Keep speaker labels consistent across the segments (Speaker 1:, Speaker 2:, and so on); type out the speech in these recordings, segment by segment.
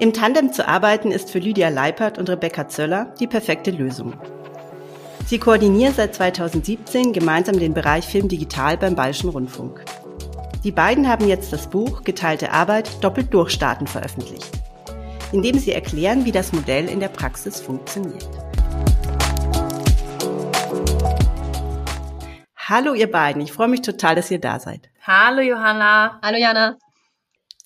Speaker 1: Im Tandem zu arbeiten ist für Lydia Leipert und Rebecca Zöller die perfekte Lösung. Sie koordinieren seit 2017 gemeinsam den Bereich Film Digital beim Bayerischen Rundfunk. Die beiden haben jetzt das Buch Geteilte Arbeit doppelt durchstarten veröffentlicht, in dem sie erklären, wie das Modell in der Praxis funktioniert. Hallo ihr beiden, ich freue mich total, dass ihr da seid.
Speaker 2: Hallo Johanna.
Speaker 3: Hallo Jana.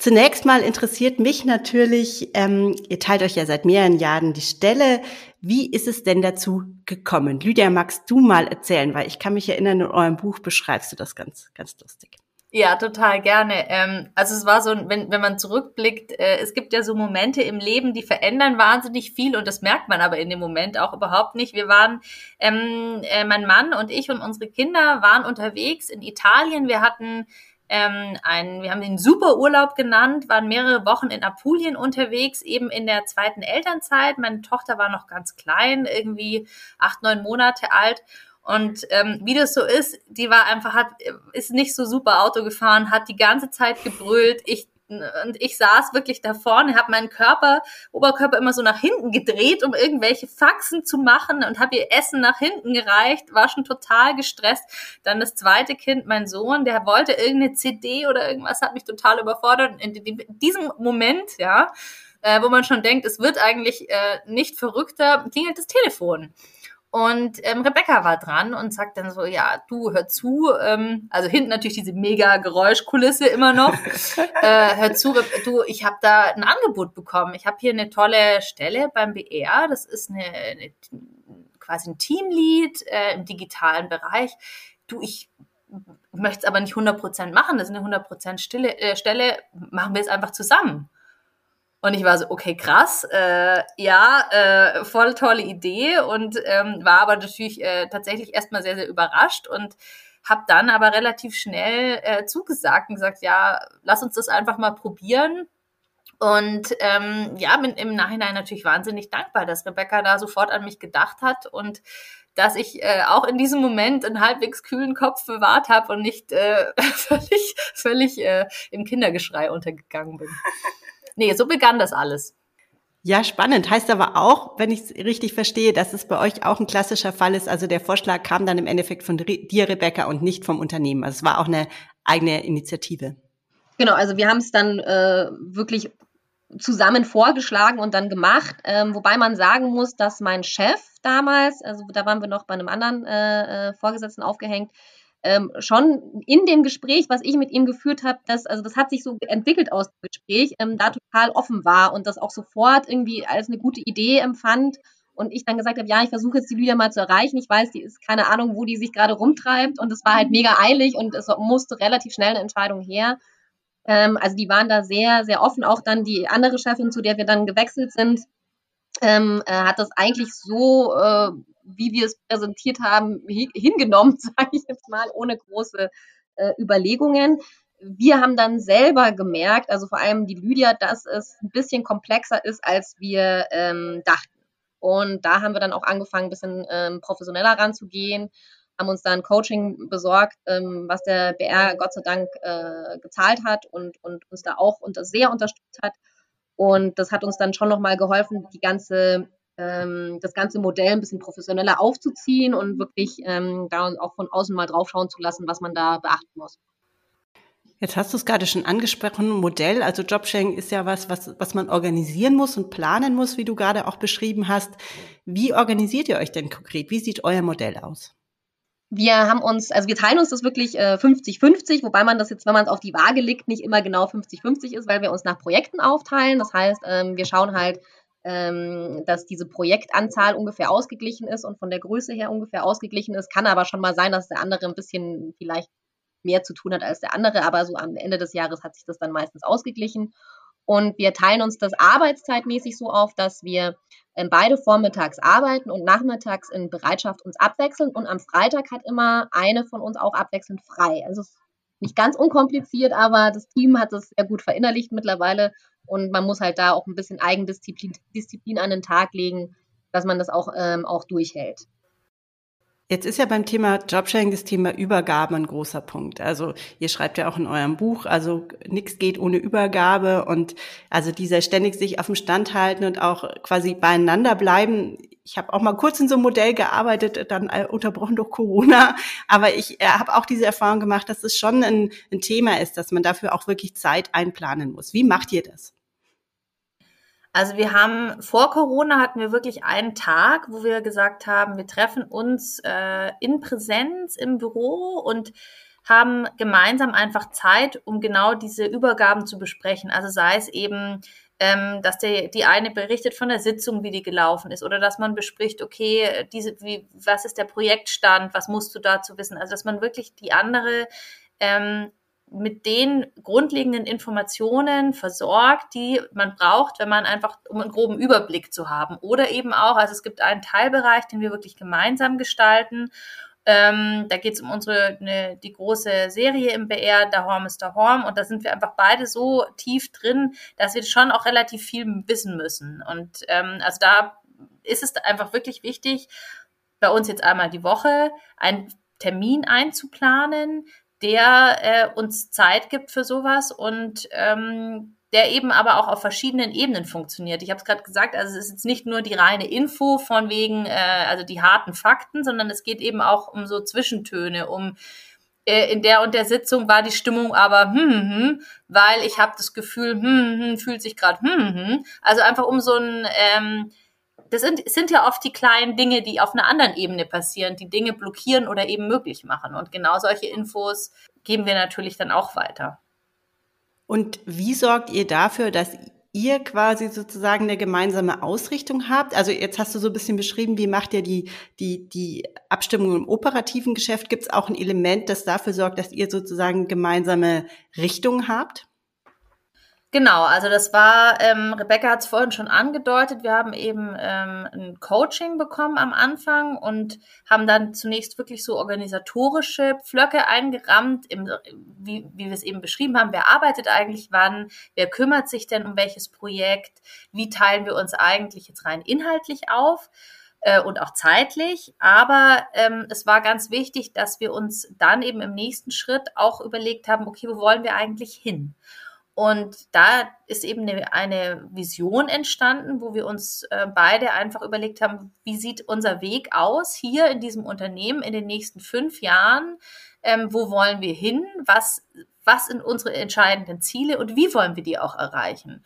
Speaker 1: Zunächst mal interessiert mich natürlich, ähm, ihr teilt euch ja seit mehreren Jahren die Stelle. Wie ist es denn dazu gekommen? Lydia, magst du mal erzählen, weil ich kann mich erinnern, in eurem Buch beschreibst du das ganz, ganz lustig.
Speaker 2: Ja, total gerne. Ähm, also es war so, wenn, wenn man zurückblickt, äh, es gibt ja so Momente im Leben, die verändern wahnsinnig viel und das merkt man aber in dem Moment auch überhaupt nicht. Wir waren, ähm, äh, mein Mann und ich und unsere Kinder waren unterwegs in Italien. Wir hatten ähm, ein, wir haben den Superurlaub genannt, waren mehrere Wochen in Apulien unterwegs, eben in der zweiten Elternzeit. Meine Tochter war noch ganz klein, irgendwie acht, neun Monate alt. Und ähm, wie das so ist, die war einfach, hat, ist nicht so super Auto gefahren, hat die ganze Zeit gebrüllt. Ich und ich saß wirklich da vorne, habe meinen Körper, Oberkörper immer so nach hinten gedreht, um irgendwelche Faxen zu machen und habe ihr Essen nach hinten gereicht, war schon total gestresst. Dann das zweite Kind, mein Sohn, der wollte irgendeine CD oder irgendwas, hat mich total überfordert. In diesem Moment, ja, äh, wo man schon denkt, es wird eigentlich äh, nicht verrückter, klingelt das Telefon. Und ähm, Rebecca war dran und sagt dann so, ja, du hör zu, ähm, also hinten natürlich diese mega Geräuschkulisse immer noch. äh, hör zu, du, ich habe da ein Angebot bekommen. Ich habe hier eine tolle Stelle beim BR. Das ist eine, eine quasi ein Teamlead äh, im digitalen Bereich. Du, ich möchte es aber nicht 100% machen. Das ist eine 100% Stille, äh, Stelle. Machen wir es einfach zusammen. Und ich war so, okay, krass, äh, ja, äh, voll tolle Idee und ähm, war aber natürlich äh, tatsächlich erstmal sehr, sehr überrascht und habe dann aber relativ schnell äh, zugesagt und gesagt, ja, lass uns das einfach mal probieren. Und ähm, ja, bin im Nachhinein natürlich wahnsinnig dankbar, dass Rebecca da sofort an mich gedacht hat und dass ich äh, auch in diesem Moment einen halbwegs kühlen Kopf bewahrt habe und nicht äh, völlig, völlig äh, im Kindergeschrei untergegangen bin. Nee, so begann das alles.
Speaker 1: Ja, spannend. Heißt aber auch, wenn ich es richtig verstehe, dass es bei euch auch ein klassischer Fall ist. Also der Vorschlag kam dann im Endeffekt von dir, Rebecca, und nicht vom Unternehmen. Also es war auch eine eigene Initiative.
Speaker 3: Genau, also wir haben es dann äh, wirklich zusammen vorgeschlagen und dann gemacht. Ähm, wobei man sagen muss, dass mein Chef damals, also da waren wir noch bei einem anderen äh, äh Vorgesetzten aufgehängt, ähm, schon in dem Gespräch, was ich mit ihm geführt habe, das, also das hat sich so entwickelt aus dem Gespräch, ähm, da total offen war und das auch sofort irgendwie als eine gute Idee empfand. Und ich dann gesagt habe, ja, ich versuche jetzt die Lydia mal zu erreichen. Ich weiß, die ist keine Ahnung, wo die sich gerade rumtreibt. Und es war halt mega eilig und es musste relativ schnell eine Entscheidung her. Ähm, also die waren da sehr, sehr offen. Auch dann die andere Chefin, zu der wir dann gewechselt sind, ähm, äh, hat das eigentlich so äh, wie wir es präsentiert haben, hingenommen, sage ich jetzt mal, ohne große äh, Überlegungen. Wir haben dann selber gemerkt, also vor allem die Lydia, dass es ein bisschen komplexer ist, als wir ähm, dachten. Und da haben wir dann auch angefangen, ein bisschen ähm, professioneller ranzugehen, haben uns dann Coaching besorgt, ähm, was der BR Gott sei Dank äh, gezahlt hat und, und uns da auch unter, sehr unterstützt hat. Und das hat uns dann schon nochmal geholfen, die ganze ähm, das ganze Modell ein bisschen professioneller aufzuziehen und wirklich ähm, da auch von außen mal draufschauen zu lassen, was man da beachten muss.
Speaker 1: Jetzt hast du es gerade schon angesprochen, Modell, also Jobsharing ist ja was, was, was man organisieren muss und planen muss, wie du gerade auch beschrieben hast. Wie organisiert ihr euch denn konkret? Wie sieht euer Modell aus?
Speaker 3: Wir haben uns, also wir teilen uns das wirklich 50-50, äh, wobei man das jetzt, wenn man es auf die Waage legt, nicht immer genau 50-50 ist, weil wir uns nach Projekten aufteilen. Das heißt, ähm, wir schauen halt, ähm, dass diese Projektanzahl ungefähr ausgeglichen ist und von der Größe her ungefähr ausgeglichen ist. Kann aber schon mal sein, dass der andere ein bisschen vielleicht mehr zu tun hat als der andere, aber so am Ende des Jahres hat sich das dann meistens ausgeglichen. Und wir teilen uns das arbeitszeitmäßig so auf, dass wir ähm, beide vormittags arbeiten und nachmittags in Bereitschaft uns abwechseln. Und am Freitag hat immer eine von uns auch abwechselnd frei. Also es nicht ganz unkompliziert, aber das Team hat es sehr gut verinnerlicht mittlerweile und man muss halt da auch ein bisschen Eigendisziplin Disziplin an den Tag legen, dass man das auch, ähm, auch durchhält.
Speaker 1: Jetzt ist ja beim Thema Jobsharing das Thema Übergabe ein großer Punkt. Also ihr schreibt ja auch in eurem Buch, also nichts geht ohne Übergabe und also dieser ständig sich auf dem Stand halten und auch quasi beieinander bleiben. Ich habe auch mal kurz in so einem Modell gearbeitet, dann äh, unterbrochen durch Corona, aber ich äh, habe auch diese Erfahrung gemacht, dass es schon ein, ein Thema ist, dass man dafür auch wirklich Zeit einplanen muss. Wie macht ihr das?
Speaker 2: Also wir haben vor Corona hatten wir wirklich einen Tag, wo wir gesagt haben, wir treffen uns äh, in Präsenz im Büro und haben gemeinsam einfach Zeit, um genau diese Übergaben zu besprechen. Also sei es eben, ähm, dass der, die eine berichtet von der Sitzung, wie die gelaufen ist, oder dass man bespricht, okay, diese, wie, was ist der Projektstand, was musst du dazu wissen? Also dass man wirklich die andere ähm, mit den grundlegenden Informationen versorgt, die man braucht, wenn man einfach, um einen groben Überblick zu haben. Oder eben auch, also es gibt einen Teilbereich, den wir wirklich gemeinsam gestalten. Ähm, da geht es um unsere, ne, die große Serie im BR, Da Horm ist Da Horm. Und da sind wir einfach beide so tief drin, dass wir schon auch relativ viel wissen müssen. Und ähm, also da ist es einfach wirklich wichtig, bei uns jetzt einmal die Woche einen Termin einzuplanen, der äh, uns Zeit gibt für sowas und ähm, der eben aber auch auf verschiedenen Ebenen funktioniert. Ich habe es gerade gesagt, also es ist jetzt nicht nur die reine Info von wegen, äh, also die harten Fakten, sondern es geht eben auch um so Zwischentöne, um äh, in der und der Sitzung war die Stimmung aber hm, hm, hm weil ich habe das Gefühl, hm, hm, fühlt sich gerade hm, hm. Also einfach um so ein ähm, das sind, sind ja oft die kleinen Dinge, die auf einer anderen Ebene passieren, die Dinge blockieren oder eben möglich machen. Und genau solche Infos geben wir natürlich dann auch weiter.
Speaker 1: Und wie sorgt ihr dafür, dass ihr quasi sozusagen eine gemeinsame Ausrichtung habt? Also jetzt hast du so ein bisschen beschrieben, wie macht ihr die, die, die Abstimmung im operativen Geschäft? Gibt es auch ein Element, das dafür sorgt, dass ihr sozusagen gemeinsame Richtung habt?
Speaker 2: Genau, also das war, ähm, Rebecca hat es vorhin schon angedeutet, wir haben eben ähm, ein Coaching bekommen am Anfang und haben dann zunächst wirklich so organisatorische Pflöcke eingerammt, im, wie, wie wir es eben beschrieben haben, wer arbeitet eigentlich wann, wer kümmert sich denn um welches Projekt, wie teilen wir uns eigentlich jetzt rein inhaltlich auf äh, und auch zeitlich. Aber ähm, es war ganz wichtig, dass wir uns dann eben im nächsten Schritt auch überlegt haben, okay, wo wollen wir eigentlich hin? Und da ist eben eine, eine Vision entstanden, wo wir uns äh, beide einfach überlegt haben, wie sieht unser Weg aus hier in diesem Unternehmen in den nächsten fünf Jahren? Ähm, wo wollen wir hin? Was, was sind unsere entscheidenden Ziele und wie wollen wir die auch erreichen?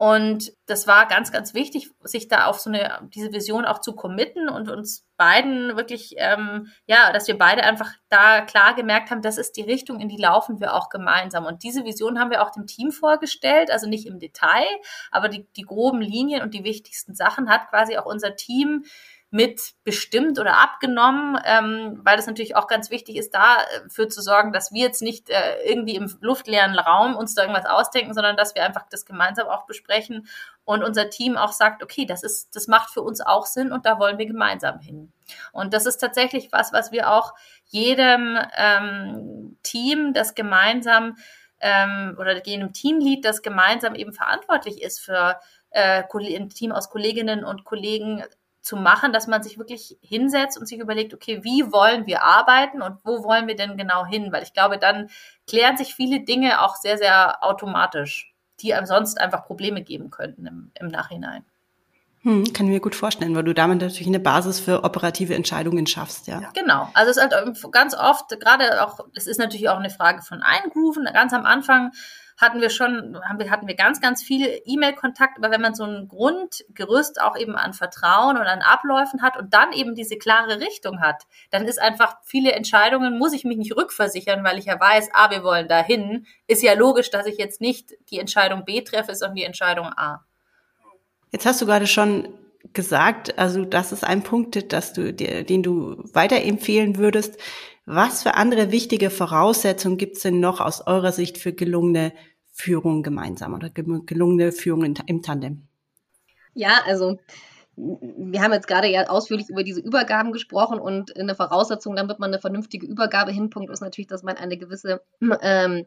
Speaker 2: Und das war ganz, ganz wichtig, sich da auf so eine, diese Vision auch zu committen und uns beiden wirklich, ähm, ja, dass wir beide einfach da klar gemerkt haben, das ist die Richtung, in die laufen wir auch gemeinsam. Und diese Vision haben wir auch dem Team vorgestellt, also nicht im Detail, aber die, die groben Linien und die wichtigsten Sachen hat quasi auch unser Team mit bestimmt oder abgenommen, ähm, weil das natürlich auch ganz wichtig ist, dafür äh, zu sorgen, dass wir jetzt nicht äh, irgendwie im luftleeren Raum uns da irgendwas ausdenken, sondern dass wir einfach das gemeinsam auch besprechen und unser Team auch sagt, okay, das ist, das macht für uns auch Sinn und da wollen wir gemeinsam hin. Und das ist tatsächlich was, was wir auch jedem ähm, Team, das gemeinsam ähm, oder jedem Teamlead, das gemeinsam eben verantwortlich ist für äh, ein Team aus Kolleginnen und Kollegen zu machen, dass man sich wirklich hinsetzt und sich überlegt, okay, wie wollen wir arbeiten und wo wollen wir denn genau hin? Weil ich glaube, dann klären sich viele Dinge auch sehr, sehr automatisch, die einem sonst einfach Probleme geben könnten im, im Nachhinein.
Speaker 1: Hm, kann ich mir gut vorstellen, weil du damit natürlich eine Basis für operative Entscheidungen schaffst, ja.
Speaker 2: Genau. Also es ist halt ganz oft, gerade auch, es ist natürlich auch eine Frage von Eingrooven. Ganz am Anfang hatten wir schon, haben wir, hatten wir ganz, ganz viel E-Mail-Kontakt, aber wenn man so ein Grundgerüst auch eben an Vertrauen und an Abläufen hat und dann eben diese klare Richtung hat, dann ist einfach viele Entscheidungen, muss ich mich nicht rückversichern, weil ich ja weiß, ah, wir wollen dahin, ist ja logisch, dass ich jetzt nicht die Entscheidung B treffe, sondern die Entscheidung A.
Speaker 1: Jetzt hast du gerade schon gesagt, also das ist ein Punkt, dass du, den du weiterempfehlen würdest. Was für andere wichtige Voraussetzungen gibt es denn noch aus eurer Sicht für gelungene Führung gemeinsam oder gelungene Führung im Tandem?
Speaker 3: Ja, also wir haben jetzt gerade ja ausführlich über diese Übergaben gesprochen und eine Voraussetzung, damit man eine vernünftige Übergabe hinpunkt, ist natürlich, dass man eine gewisse ähm,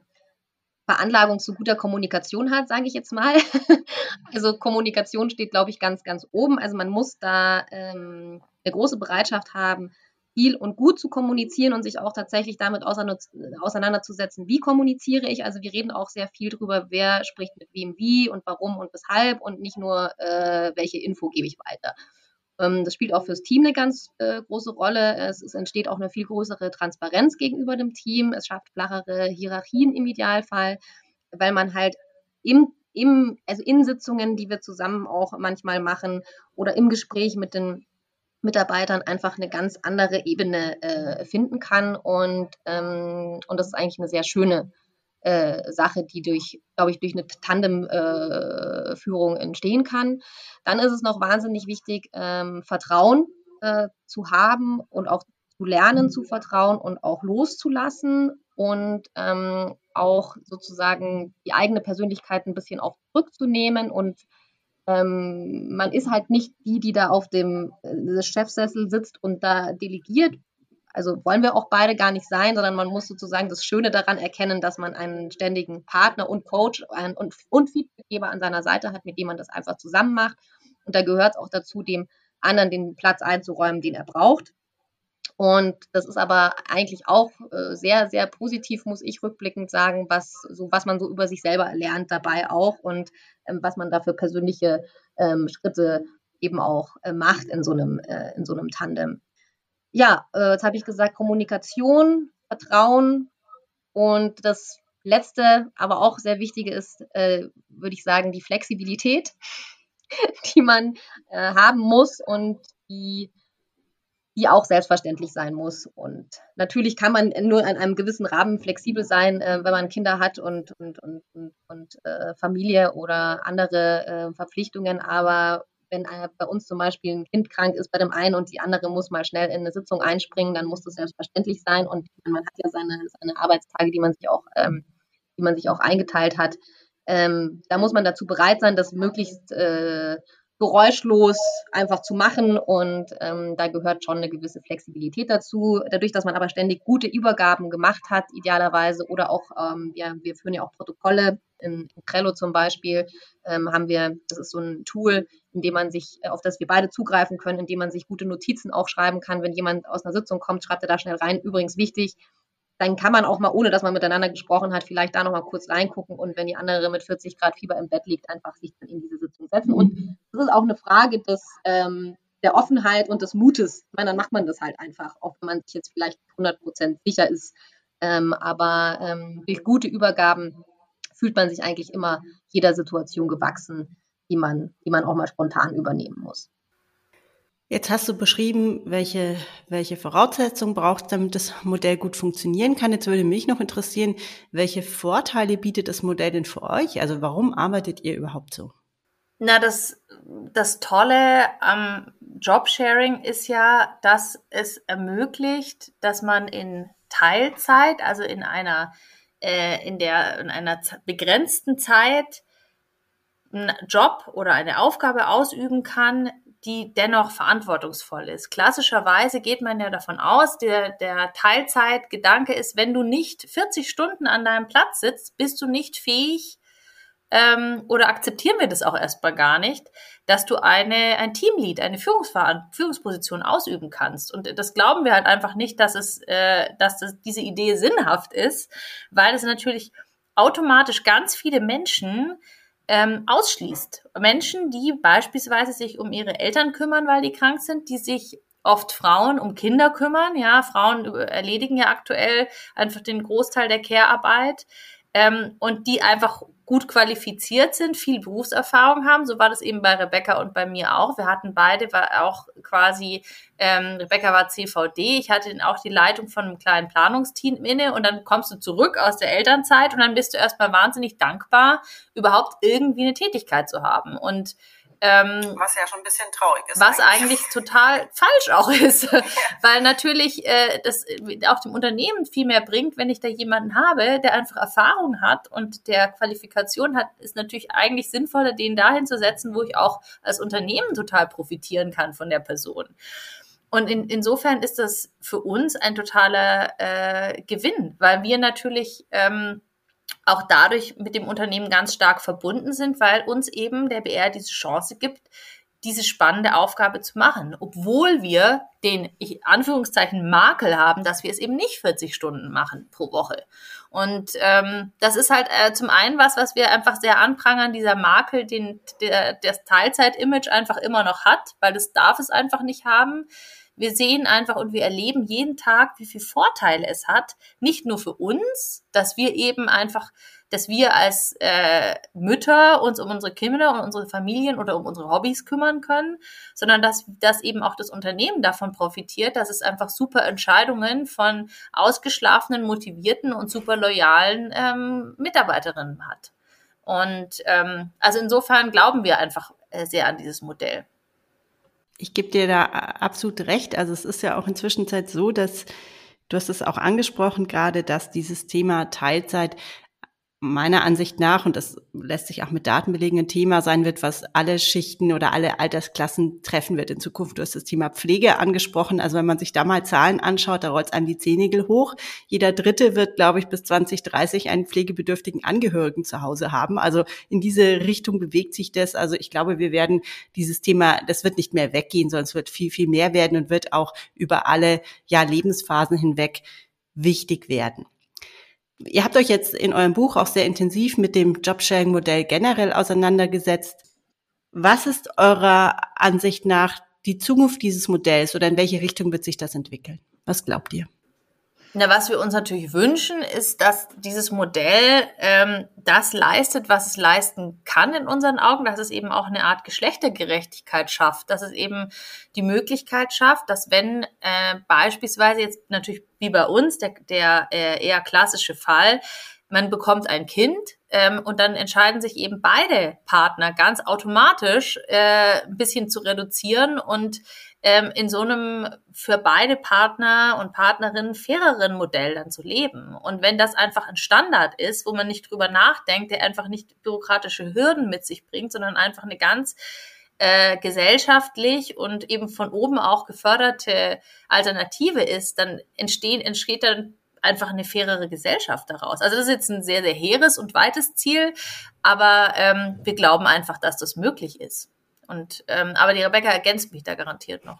Speaker 3: Veranlagung zu guter Kommunikation hat, sage ich jetzt mal. also Kommunikation steht, glaube ich, ganz, ganz oben. Also man muss da ähm, eine große Bereitschaft haben, viel und gut zu kommunizieren und sich auch tatsächlich damit auseinanderzusetzen, wie kommuniziere ich. Also wir reden auch sehr viel darüber, wer spricht mit wem wie und warum und weshalb und nicht nur, äh, welche Info gebe ich weiter. Ähm, das spielt auch fürs Team eine ganz äh, große Rolle. Es, es, entsteht auch eine viel größere Transparenz gegenüber dem Team. Es schafft flachere Hierarchien im Idealfall, weil man halt im im, also in Sitzungen, die wir zusammen auch manchmal machen oder im Gespräch mit den Mitarbeitern einfach eine ganz andere Ebene äh, finden kann. Und, ähm, und das ist eigentlich eine sehr schöne äh, Sache, die durch, glaube ich, durch eine Tandemführung äh, entstehen kann. Dann ist es noch wahnsinnig wichtig, ähm, Vertrauen äh, zu haben und auch zu lernen zu vertrauen und auch loszulassen und ähm, auch sozusagen die eigene Persönlichkeit ein bisschen auch zurückzunehmen und ähm, man ist halt nicht die, die da auf dem äh, Chefsessel sitzt und da delegiert. Also wollen wir auch beide gar nicht sein, sondern man muss sozusagen das Schöne daran erkennen, dass man einen ständigen Partner und Coach und, und, und Feedbackgeber an seiner Seite hat, mit dem man das einfach zusammen macht. Und da gehört es auch dazu, dem anderen den Platz einzuräumen, den er braucht. Und das ist aber eigentlich auch äh, sehr, sehr positiv, muss ich rückblickend sagen, was, so, was man so über sich selber lernt dabei auch und ähm, was man da für persönliche ähm, Schritte eben auch äh, macht in so einem, äh, in so einem Tandem. Ja, äh, jetzt habe ich gesagt, Kommunikation, Vertrauen und das letzte, aber auch sehr wichtige ist, äh, würde ich sagen, die Flexibilität, die man äh, haben muss und die die auch selbstverständlich sein muss. Und natürlich kann man nur in einem gewissen Rahmen flexibel sein, äh, wenn man Kinder hat und, und, und, und, und äh, Familie oder andere äh, Verpflichtungen. Aber wenn bei uns zum Beispiel ein Kind krank ist bei dem einen und die andere muss mal schnell in eine Sitzung einspringen, dann muss das selbstverständlich sein. Und man hat ja seine, seine Arbeitstage, die man sich auch, ähm, die man sich auch eingeteilt hat. Ähm, da muss man dazu bereit sein, das möglichst äh, geräuschlos einfach zu machen und ähm, da gehört schon eine gewisse Flexibilität dazu. Dadurch, dass man aber ständig gute Übergaben gemacht hat, idealerweise oder auch, ähm, ja, wir führen ja auch Protokolle, in, in Trello zum Beispiel, ähm, haben wir, das ist so ein Tool, in dem man sich, auf das wir beide zugreifen können, in dem man sich gute Notizen auch schreiben kann. Wenn jemand aus einer Sitzung kommt, schreibt er da schnell rein. Übrigens wichtig, dann kann man auch mal, ohne dass man miteinander gesprochen hat, vielleicht da noch mal kurz reingucken und wenn die andere mit 40 Grad Fieber im Bett liegt, einfach sich dann in diese Sitzung setzen. Und das ist auch eine Frage des, ähm, der Offenheit und des Mutes. Ich meine, dann macht man das halt einfach, auch wenn man sich jetzt vielleicht 100 Prozent sicher ist. Ähm, aber ähm, durch gute Übergaben fühlt man sich eigentlich immer jeder Situation gewachsen, die man, die man auch mal spontan übernehmen muss.
Speaker 1: Jetzt hast du beschrieben, welche, welche Voraussetzungen braucht, damit das Modell gut funktionieren kann. Jetzt würde mich noch interessieren, welche Vorteile bietet das Modell denn für euch? Also warum arbeitet ihr überhaupt so?
Speaker 2: Na, das, das Tolle am Jobsharing ist ja, dass es ermöglicht, dass man in Teilzeit, also in einer, äh, in der, in einer begrenzten Zeit einen Job oder eine Aufgabe ausüben kann, die dennoch verantwortungsvoll ist. Klassischerweise geht man ja davon aus, der, der Teilzeitgedanke ist, wenn du nicht 40 Stunden an deinem Platz sitzt, bist du nicht fähig ähm, oder akzeptieren wir das auch erstmal gar nicht, dass du eine, ein Teamlead, eine Führungsposition ausüben kannst. Und das glauben wir halt einfach nicht, dass es, äh, dass das, diese Idee sinnhaft ist, weil es natürlich automatisch ganz viele Menschen ähm, ausschließt. Menschen, die beispielsweise sich um ihre Eltern kümmern, weil die krank sind, die sich oft Frauen um Kinder kümmern. Ja, Frauen erledigen ja aktuell einfach den Großteil der Care-Arbeit ähm, und die einfach gut qualifiziert sind, viel Berufserfahrung haben. So war das eben bei Rebecca und bei mir auch. Wir hatten beide war auch quasi, ähm, Rebecca war CVD, ich hatte auch die Leitung von einem kleinen Planungsteam inne und dann kommst du zurück aus der Elternzeit und dann bist du erstmal wahnsinnig dankbar, überhaupt irgendwie eine Tätigkeit zu haben. Und
Speaker 4: ähm, was ja schon ein bisschen traurig ist.
Speaker 2: Was eigentlich, eigentlich total falsch auch ist. Ja. Weil natürlich äh, das auch dem Unternehmen viel mehr bringt, wenn ich da jemanden habe, der einfach Erfahrung hat und der Qualifikation hat, ist natürlich eigentlich sinnvoller, den dahin zu setzen, wo ich auch als Unternehmen total profitieren kann von der Person. Und in, insofern ist das für uns ein totaler äh, Gewinn, weil wir natürlich ähm, auch dadurch mit dem Unternehmen ganz stark verbunden sind, weil uns eben der BR diese Chance gibt, diese spannende Aufgabe zu machen, obwohl wir den ich, Anführungszeichen Makel haben, dass wir es eben nicht 40 Stunden machen pro Woche. Und ähm, das ist halt äh, zum einen was, was wir einfach sehr anprangern, dieser Makel, den der, das Teilzeit-Image einfach immer noch hat, weil das darf es einfach nicht haben. Wir sehen einfach und wir erleben jeden Tag, wie viel Vorteile es hat, nicht nur für uns, dass wir eben einfach dass wir als äh, Mütter uns um unsere Kinder, um unsere Familien oder um unsere Hobbys kümmern können, sondern dass, dass eben auch das Unternehmen davon profitiert, dass es einfach super Entscheidungen von ausgeschlafenen, motivierten und super loyalen ähm, Mitarbeiterinnen hat. Und ähm, also insofern glauben wir einfach äh, sehr an dieses Modell.
Speaker 1: Ich gebe dir da absolut recht. Also es ist ja auch inzwischen so, dass du hast es auch angesprochen gerade, dass dieses Thema Teilzeit meiner Ansicht nach, und das lässt sich auch mit Daten belegen, ein Thema sein wird, was alle Schichten oder alle Altersklassen treffen wird in Zukunft. Du hast das Thema Pflege angesprochen. Also wenn man sich da mal Zahlen anschaut, da rollt es einem die Zehennägel hoch. Jeder Dritte wird, glaube ich, bis 2030 einen pflegebedürftigen Angehörigen zu Hause haben. Also in diese Richtung bewegt sich das. Also ich glaube, wir werden dieses Thema, das wird nicht mehr weggehen, sondern es wird viel, viel mehr werden und wird auch über alle ja, Lebensphasen hinweg wichtig werden. Ihr habt euch jetzt in eurem Buch auch sehr intensiv mit dem Jobsharing-Modell generell auseinandergesetzt. Was ist eurer Ansicht nach die Zukunft dieses Modells oder in welche Richtung wird sich das entwickeln? Was glaubt ihr?
Speaker 2: Na, was wir uns natürlich wünschen, ist, dass dieses Modell ähm, das leistet, was es leisten kann in unseren Augen, dass es eben auch eine Art Geschlechtergerechtigkeit schafft, dass es eben die Möglichkeit schafft, dass wenn äh, beispielsweise jetzt natürlich wie bei uns der, der äh, eher klassische Fall, man bekommt ein Kind ähm, und dann entscheiden sich eben beide Partner ganz automatisch äh, ein bisschen zu reduzieren und ähm, in so einem für beide Partner und Partnerinnen faireren Modell dann zu leben. Und wenn das einfach ein Standard ist, wo man nicht drüber nachdenkt, der einfach nicht bürokratische Hürden mit sich bringt, sondern einfach eine ganz äh, gesellschaftlich und eben von oben auch geförderte Alternative ist, dann entstehen, entsteht dann einfach eine fairere Gesellschaft daraus. Also das ist jetzt ein sehr, sehr hehres und weites Ziel, aber ähm, wir glauben einfach, dass das möglich ist. Und ähm, aber die Rebecca ergänzt mich da garantiert noch.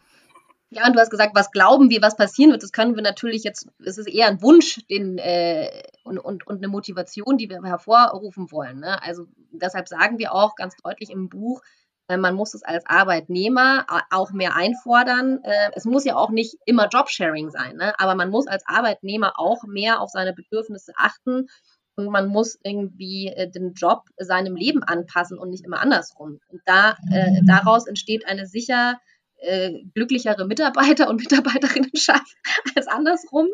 Speaker 3: Ja, und du hast gesagt, was glauben wir, was passieren wird. Das können wir natürlich jetzt, es ist eher ein Wunsch den, äh, und, und, und eine Motivation, die wir hervorrufen wollen. Ne? Also deshalb sagen wir auch ganz deutlich im Buch, äh, man muss es als Arbeitnehmer auch mehr einfordern. Äh, es muss ja auch nicht immer Jobsharing sein, ne? aber man muss als Arbeitnehmer auch mehr auf seine Bedürfnisse achten und man muss irgendwie äh, den Job seinem Leben anpassen und nicht immer andersrum. Und da, äh, daraus entsteht eine sicher äh, glücklichere Mitarbeiter- und Mitarbeiterinnenschaft als andersrum.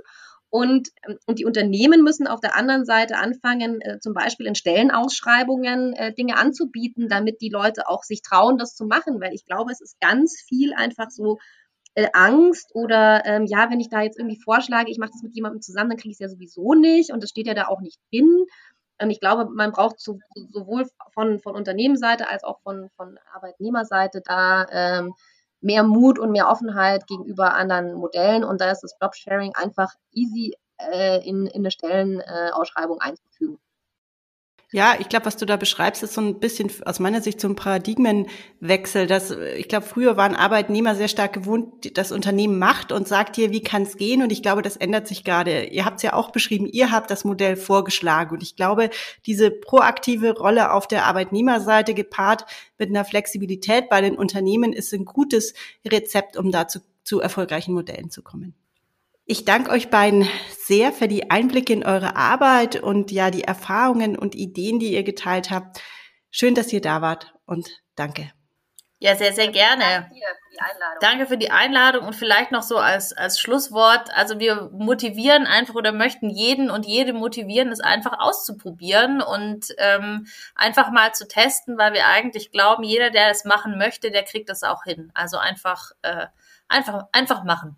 Speaker 3: Und, ähm, und die Unternehmen müssen auf der anderen Seite anfangen, äh, zum Beispiel in Stellenausschreibungen äh, Dinge anzubieten, damit die Leute auch sich trauen, das zu machen. Weil ich glaube, es ist ganz viel einfach so äh, Angst oder ähm, ja, wenn ich da jetzt irgendwie vorschlage, ich mache das mit jemandem zusammen, dann kriege ich es ja sowieso nicht und das steht ja da auch nicht drin. Und ich glaube, man braucht so, sowohl von, von Unternehmensseite als auch von, von Arbeitnehmerseite da ähm, mehr Mut und mehr Offenheit gegenüber anderen Modellen. Und da ist das Jobsharing einfach easy äh, in, in eine Stellenausschreibung einzufügen.
Speaker 1: Ja, ich glaube, was du da beschreibst, ist so ein bisschen aus meiner Sicht so ein Paradigmenwechsel. Dass, ich glaube, früher waren Arbeitnehmer sehr stark gewohnt, das Unternehmen macht und sagt dir, wie kann es gehen. Und ich glaube, das ändert sich gerade. Ihr habt es ja auch beschrieben, ihr habt das Modell vorgeschlagen. Und ich glaube, diese proaktive Rolle auf der Arbeitnehmerseite gepaart mit einer Flexibilität bei den Unternehmen ist ein gutes Rezept, um dazu zu erfolgreichen Modellen zu kommen. Ich danke euch beiden sehr für die Einblicke in eure Arbeit und ja, die Erfahrungen und Ideen, die ihr geteilt habt. Schön, dass ihr da wart und danke.
Speaker 2: Ja, sehr, sehr gerne. Danke für die Einladung. Danke für die Einladung und vielleicht noch so als, als Schlusswort. Also wir motivieren einfach oder möchten jeden und jede motivieren, es einfach auszuprobieren und ähm, einfach mal zu testen, weil wir eigentlich glauben, jeder, der es machen möchte, der kriegt das auch hin. Also einfach, äh, einfach, einfach machen.